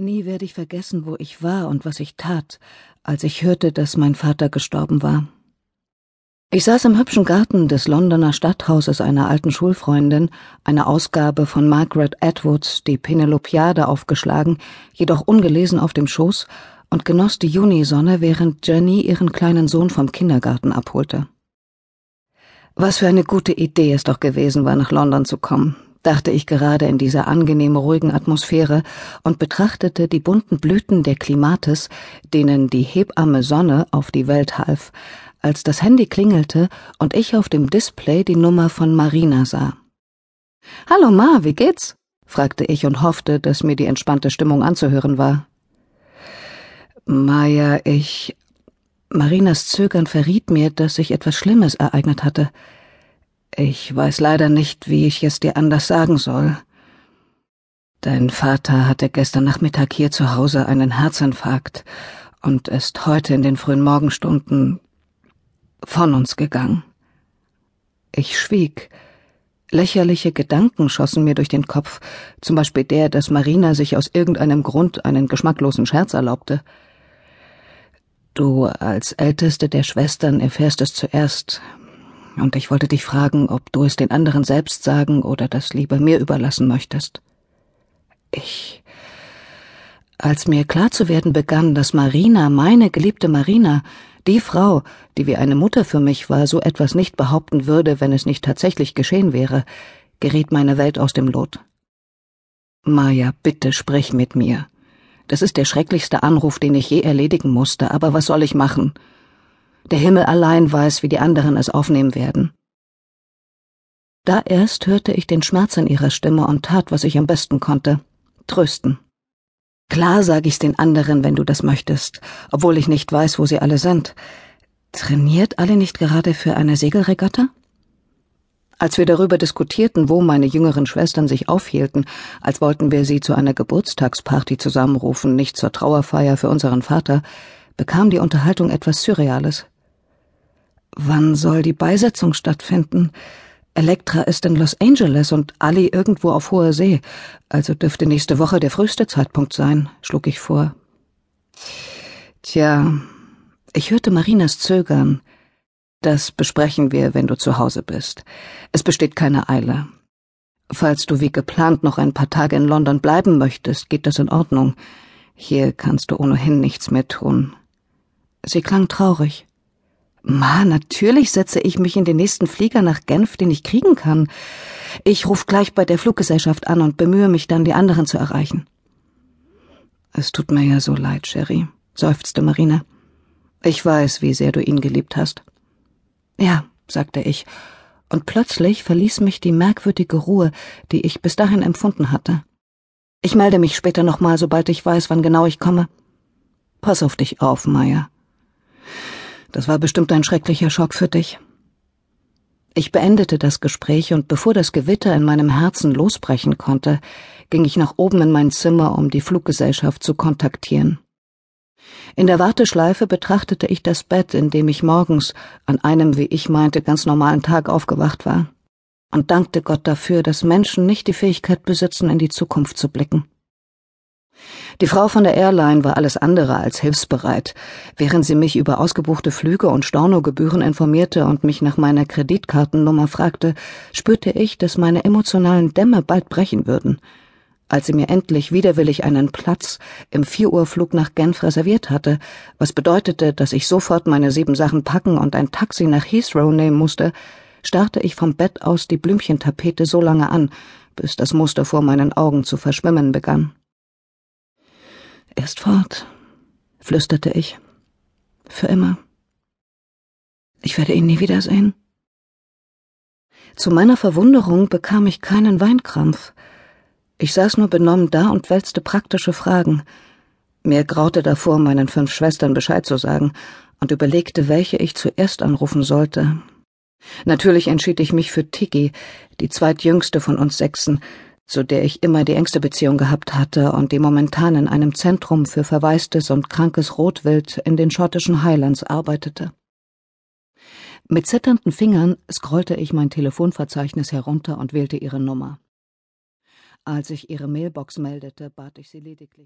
Nie werde ich vergessen, wo ich war und was ich tat, als ich hörte, dass mein Vater gestorben war. Ich saß im hübschen Garten des Londoner Stadthauses einer alten Schulfreundin, eine Ausgabe von Margaret Atwoods, die Penelopiade aufgeschlagen, jedoch ungelesen auf dem Schoß, und genoss die Junisonne, während Jenny ihren kleinen Sohn vom Kindergarten abholte. Was für eine gute Idee es doch gewesen war, nach London zu kommen dachte ich gerade in dieser angenehm ruhigen Atmosphäre und betrachtete die bunten Blüten der Klimates, denen die Hebamme Sonne auf die Welt half, als das Handy klingelte und ich auf dem Display die Nummer von Marina sah. Hallo Ma, wie geht's? fragte ich und hoffte, dass mir die entspannte Stimmung anzuhören war. Maja, ich. Marinas Zögern verriet mir, dass sich etwas Schlimmes ereignet hatte. Ich weiß leider nicht, wie ich es dir anders sagen soll. Dein Vater hatte gestern Nachmittag hier zu Hause einen Herzinfarkt und ist heute in den frühen Morgenstunden von uns gegangen. Ich schwieg. Lächerliche Gedanken schossen mir durch den Kopf, zum Beispiel der, dass Marina sich aus irgendeinem Grund einen geschmacklosen Scherz erlaubte. Du als älteste der Schwestern erfährst es zuerst, und ich wollte dich fragen, ob du es den anderen selbst sagen oder das lieber mir überlassen möchtest. Ich. Als mir klar zu werden begann, dass Marina, meine geliebte Marina, die Frau, die wie eine Mutter für mich war, so etwas nicht behaupten würde, wenn es nicht tatsächlich geschehen wäre, geriet meine Welt aus dem Lot. Maja, bitte sprich mit mir. Das ist der schrecklichste Anruf, den ich je erledigen musste, aber was soll ich machen? Der Himmel allein weiß, wie die anderen es aufnehmen werden. Da erst hörte ich den Schmerz in ihrer Stimme und tat, was ich am besten konnte. Trösten. Klar sag ich's den anderen, wenn du das möchtest, obwohl ich nicht weiß, wo sie alle sind. Trainiert alle nicht gerade für eine Segelregatta? Als wir darüber diskutierten, wo meine jüngeren Schwestern sich aufhielten, als wollten wir sie zu einer Geburtstagsparty zusammenrufen, nicht zur Trauerfeier für unseren Vater, bekam die Unterhaltung etwas Surreales. Wann soll die Beisetzung stattfinden? Elektra ist in Los Angeles und Ali irgendwo auf hoher See, also dürfte nächste Woche der früheste Zeitpunkt sein, schlug ich vor. Tja, ich hörte Marinas zögern. Das besprechen wir, wenn du zu Hause bist. Es besteht keine Eile. Falls du wie geplant noch ein paar Tage in London bleiben möchtest, geht das in Ordnung. Hier kannst du ohnehin nichts mehr tun. Sie klang traurig. Ma, natürlich setze ich mich in den nächsten Flieger nach Genf, den ich kriegen kann. Ich ruf gleich bei der Fluggesellschaft an und bemühe mich dann, die anderen zu erreichen. Es tut mir ja so leid, Sherry, seufzte Marina. Ich weiß, wie sehr du ihn geliebt hast. Ja, sagte ich, und plötzlich verließ mich die merkwürdige Ruhe, die ich bis dahin empfunden hatte. Ich melde mich später nochmal, sobald ich weiß, wann genau ich komme. Pass auf dich auf, Maya. Das war bestimmt ein schrecklicher Schock für dich. Ich beendete das Gespräch und bevor das Gewitter in meinem Herzen losbrechen konnte, ging ich nach oben in mein Zimmer, um die Fluggesellschaft zu kontaktieren. In der Warteschleife betrachtete ich das Bett, in dem ich morgens an einem, wie ich meinte, ganz normalen Tag aufgewacht war, und dankte Gott dafür, dass Menschen nicht die Fähigkeit besitzen, in die Zukunft zu blicken. Die Frau von der Airline war alles andere als hilfsbereit. Während sie mich über ausgebuchte Flüge und Stornogebühren informierte und mich nach meiner Kreditkartennummer fragte, spürte ich, dass meine emotionalen Dämme bald brechen würden. Als sie mir endlich widerwillig einen Platz im Vier-Uhr-Flug nach Genf reserviert hatte, was bedeutete, dass ich sofort meine sieben Sachen packen und ein Taxi nach Heathrow nehmen musste, starrte ich vom Bett aus die Blümchentapete so lange an, bis das Muster vor meinen Augen zu verschwimmen begann. Er ist fort, flüsterte ich. Für immer. Ich werde ihn nie wiedersehen. Zu meiner Verwunderung bekam ich keinen Weinkrampf. Ich saß nur benommen da und wälzte praktische Fragen. Mir graute davor, meinen fünf Schwestern Bescheid zu sagen, und überlegte, welche ich zuerst anrufen sollte. Natürlich entschied ich mich für Tiggy, die zweitjüngste von uns Sechsen, zu der ich immer die engste Beziehung gehabt hatte und die momentan in einem Zentrum für verwaistes und krankes Rotwild in den schottischen Highlands arbeitete. Mit zitternden Fingern scrollte ich mein Telefonverzeichnis herunter und wählte ihre Nummer. Als ich ihre Mailbox meldete, bat ich sie lediglich